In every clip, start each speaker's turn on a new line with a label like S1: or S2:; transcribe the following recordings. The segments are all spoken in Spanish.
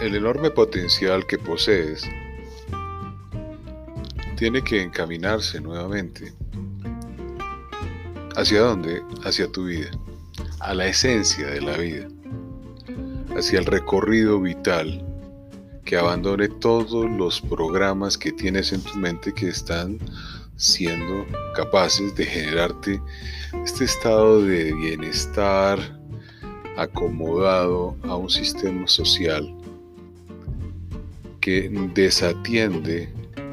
S1: el enorme potencial que posees tiene que encaminarse nuevamente. ¿Hacia dónde? Hacia tu vida, a la esencia de la vida, hacia el recorrido vital, que abandone todos los programas que tienes en tu mente que están siendo capaces de generarte este estado de bienestar acomodado a un sistema social que desatiende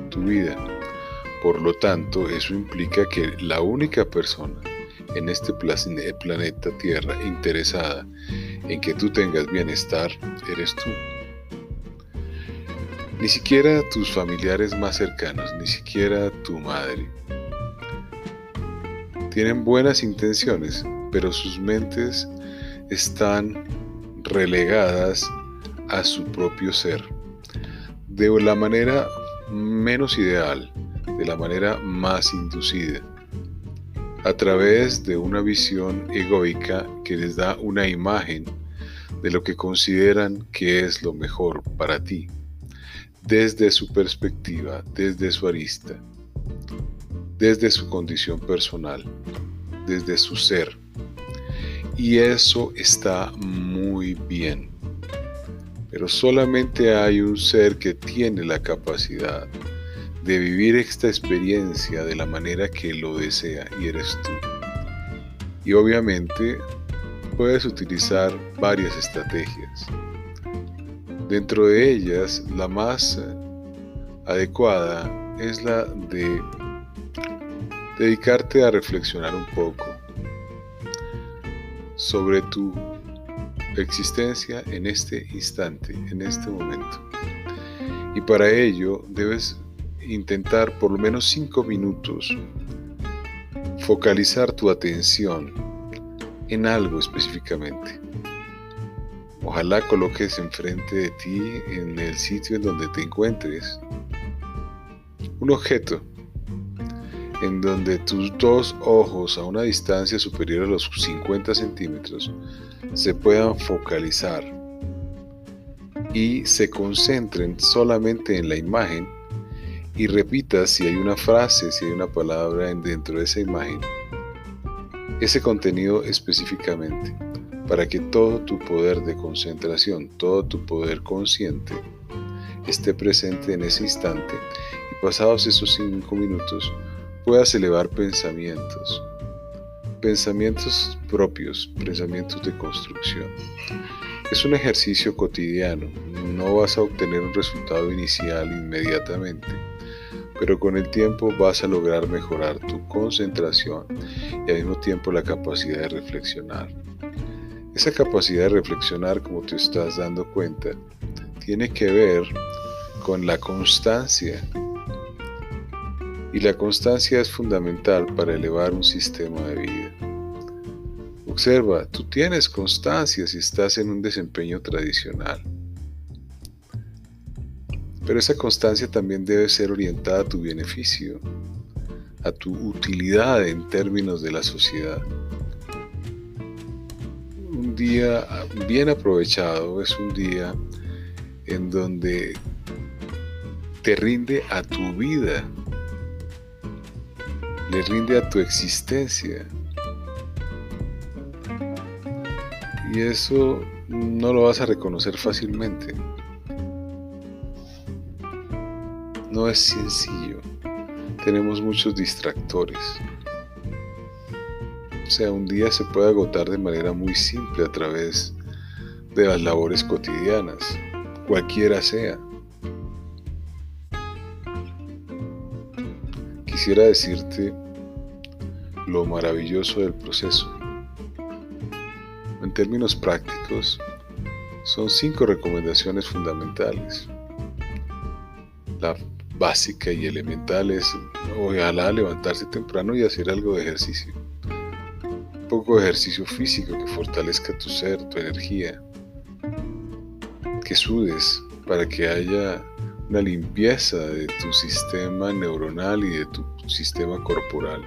S1: tu vida. Por lo tanto, eso implica que la única persona en este planeta Tierra interesada en que tú tengas bienestar eres tú. Ni siquiera tus familiares más cercanos, ni siquiera tu madre. Tienen buenas intenciones, pero sus mentes están relegadas a su propio ser. De la manera menos ideal, de la manera más inducida, a través de una visión egoica que les da una imagen de lo que consideran que es lo mejor para ti desde su perspectiva, desde su arista, desde su condición personal, desde su ser. Y eso está muy bien. Pero solamente hay un ser que tiene la capacidad de vivir esta experiencia de la manera que lo desea y eres tú. Y obviamente puedes utilizar varias estrategias Dentro de ellas, la más adecuada es la de dedicarte a reflexionar un poco sobre tu existencia en este instante, en este momento. Y para ello debes intentar por lo menos cinco minutos focalizar tu atención en algo específicamente. Ojalá coloques enfrente de ti, en el sitio en donde te encuentres, un objeto en donde tus dos ojos a una distancia superior a los 50 centímetros se puedan focalizar y se concentren solamente en la imagen y repitas si hay una frase, si hay una palabra dentro de esa imagen, ese contenido específicamente para que todo tu poder de concentración, todo tu poder consciente esté presente en ese instante y pasados esos cinco minutos puedas elevar pensamientos, pensamientos propios, pensamientos de construcción. Es un ejercicio cotidiano, no vas a obtener un resultado inicial inmediatamente, pero con el tiempo vas a lograr mejorar tu concentración y al mismo tiempo la capacidad de reflexionar. Esa capacidad de reflexionar, como te estás dando cuenta, tiene que ver con la constancia. Y la constancia es fundamental para elevar un sistema de vida. Observa, tú tienes constancia si estás en un desempeño tradicional. Pero esa constancia también debe ser orientada a tu beneficio, a tu utilidad en términos de la sociedad un día bien aprovechado, es un día en donde te rinde a tu vida, le rinde a tu existencia. Y eso no lo vas a reconocer fácilmente. No es sencillo. Tenemos muchos distractores. O sea, un día se puede agotar de manera muy simple a través de las labores cotidianas, cualquiera sea. Quisiera decirte lo maravilloso del proceso. En términos prácticos, son cinco recomendaciones fundamentales. La básica y elemental es ojalá levantarse temprano y hacer algo de ejercicio poco ejercicio físico que fortalezca tu ser, tu energía, que sudes para que haya una limpieza de tu sistema neuronal y de tu sistema corporal.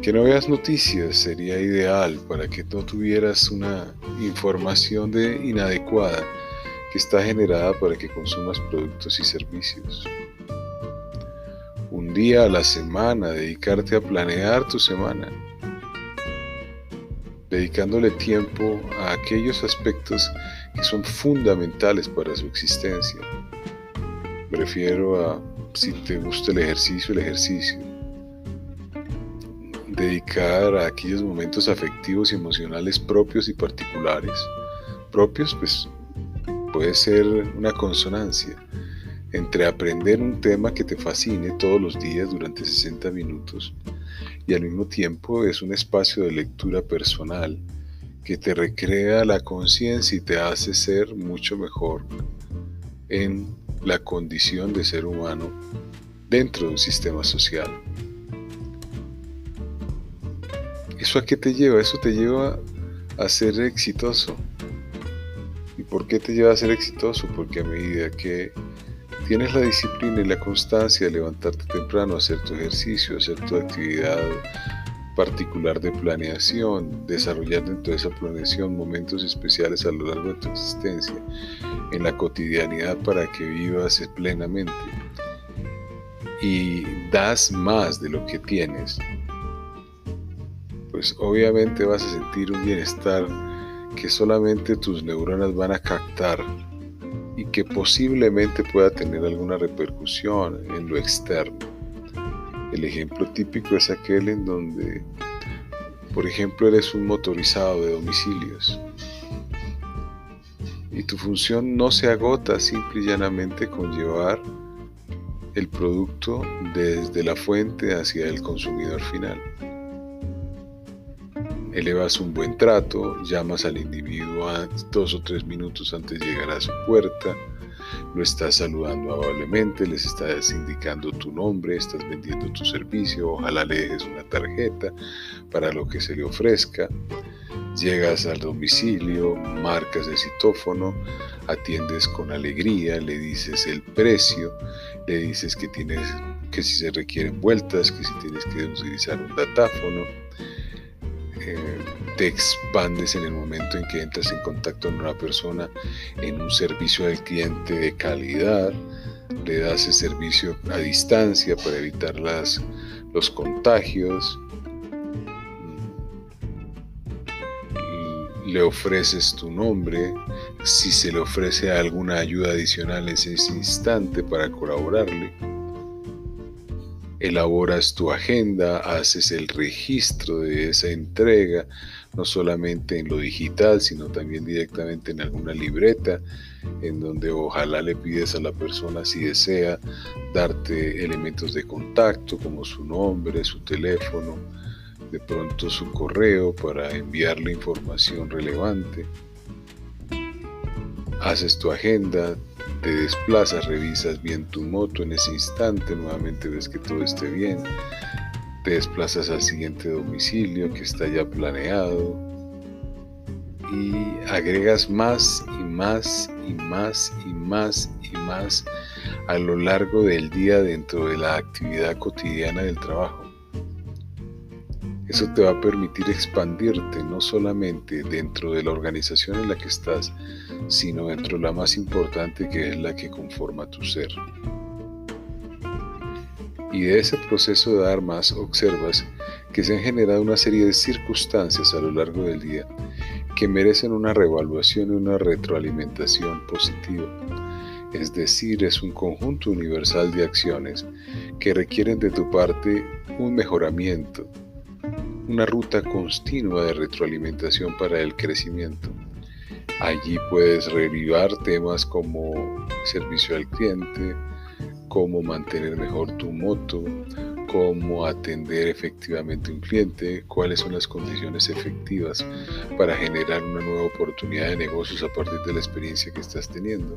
S1: Que no veas noticias sería ideal para que no tuvieras una información de inadecuada que está generada para que consumas productos y servicios. Un día a la semana dedicarte a planear tu semana, dedicándole tiempo a aquellos aspectos que son fundamentales para su existencia. Prefiero a, si te gusta el ejercicio, el ejercicio. Dedicar a aquellos momentos afectivos y emocionales propios y particulares. Propios, pues puede ser una consonancia entre aprender un tema que te fascine todos los días durante 60 minutos y al mismo tiempo es un espacio de lectura personal que te recrea la conciencia y te hace ser mucho mejor en la condición de ser humano dentro de un sistema social. ¿Eso a qué te lleva? Eso te lleva a ser exitoso. ¿Y por qué te lleva a ser exitoso? Porque a medida que tienes la disciplina y la constancia de levantarte temprano, hacer tu ejercicio, hacer tu actividad particular de planeación, desarrollar dentro de esa planeación momentos especiales a lo largo de tu existencia, en la cotidianidad para que vivas plenamente y das más de lo que tienes, pues obviamente vas a sentir un bienestar que solamente tus neuronas van a captar y que posiblemente pueda tener alguna repercusión en lo externo. El ejemplo típico es aquel en donde, por ejemplo, eres un motorizado de domicilios y tu función no se agota simple y llanamente con llevar el producto desde la fuente hacia el consumidor final. Elevas un buen trato, llamas al individuo dos o tres minutos antes de llegar a su puerta, lo estás saludando amablemente, les estás indicando tu nombre, estás vendiendo tu servicio, ojalá le dejes una tarjeta para lo que se le ofrezca. Llegas al domicilio, marcas el citófono, atiendes con alegría, le dices el precio, le dices que tienes que si se requieren vueltas, que si tienes que utilizar un datáfono, eh, te expandes en el momento en que entras en contacto con una persona en un servicio al cliente de calidad, le das el servicio a distancia para evitar las, los contagios, le ofreces tu nombre, si se le ofrece alguna ayuda adicional en ese instante para colaborarle elaboras tu agenda, haces el registro de esa entrega, no solamente en lo digital, sino también directamente en alguna libreta, en donde ojalá le pides a la persona si desea darte elementos de contacto como su nombre, su teléfono, de pronto su correo para enviarle información relevante. Haces tu agenda, te desplazas, revisas bien tu moto en ese instante, nuevamente ves que todo esté bien, te desplazas al siguiente domicilio que está ya planeado y agregas más y más y más y más y más a lo largo del día dentro de la actividad cotidiana del trabajo. Eso te va a permitir expandirte no solamente dentro de la organización en la que estás, sino dentro de la más importante que es la que conforma tu ser. Y de ese proceso de dar más observas que se han generado una serie de circunstancias a lo largo del día que merecen una revaluación y una retroalimentación positiva. Es decir, es un conjunto universal de acciones que requieren de tu parte un mejoramiento, una ruta continua de retroalimentación para el crecimiento. Allí puedes revivar temas como servicio al cliente, cómo mantener mejor tu moto, cómo atender efectivamente un cliente, cuáles son las condiciones efectivas para generar una nueva oportunidad de negocios a partir de la experiencia que estás teniendo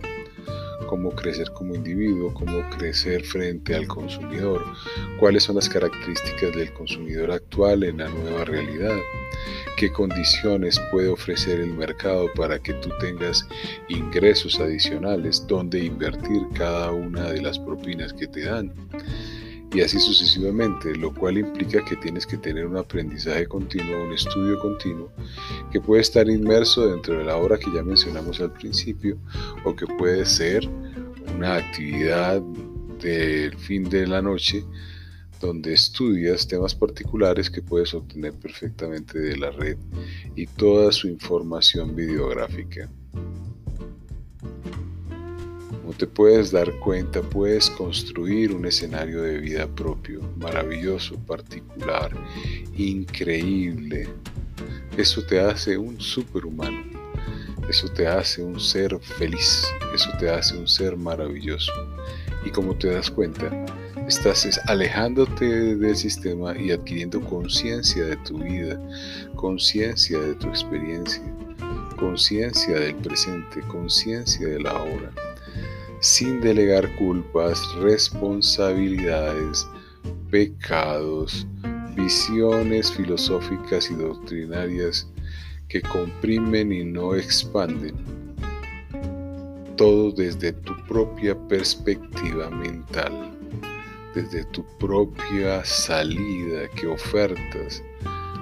S1: cómo crecer como individuo, cómo crecer frente al consumidor, cuáles son las características del consumidor actual en la nueva realidad, qué condiciones puede ofrecer el mercado para que tú tengas ingresos adicionales, dónde invertir cada una de las propinas que te dan. Y así sucesivamente, lo cual implica que tienes que tener un aprendizaje continuo, un estudio continuo, que puede estar inmerso dentro de la obra que ya mencionamos al principio, o que puede ser una actividad del fin de la noche donde estudias temas particulares que puedes obtener perfectamente de la red y toda su información videográfica. Como te puedes dar cuenta, puedes construir un escenario de vida propio, maravilloso, particular, increíble. Eso te hace un superhumano. Eso te hace un ser feliz. Eso te hace un ser maravilloso. Y como te das cuenta, estás alejándote del sistema y adquiriendo conciencia de tu vida, conciencia de tu experiencia, conciencia del presente, conciencia de la hora, sin delegar culpas, responsabilidades, pecados, visiones filosóficas y doctrinarias que comprimen y no expanden. Todo desde tu propia perspectiva mental desde tu propia salida que ofertas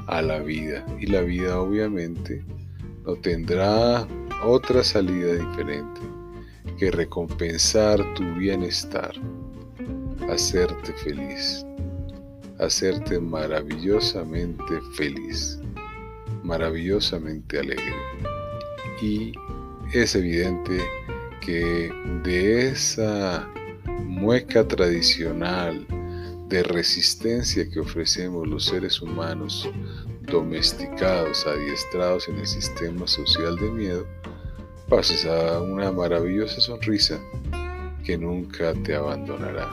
S1: a la vida. Y la vida obviamente no tendrá otra salida diferente recompensar tu bienestar, hacerte feliz, hacerte maravillosamente feliz, maravillosamente alegre. Y es evidente que de esa mueca tradicional de resistencia que ofrecemos los seres humanos domesticados, adiestrados en el sistema social de miedo, pases a una maravillosa sonrisa que nunca te abandonará,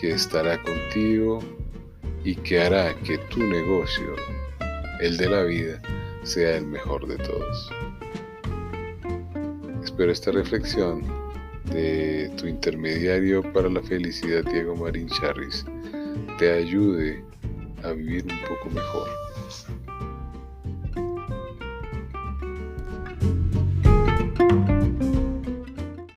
S1: que estará contigo y que hará que tu negocio, el de la vida, sea el mejor de todos. Espero esta reflexión de tu intermediario para la felicidad, Diego Marín Charris, te ayude a vivir un poco mejor.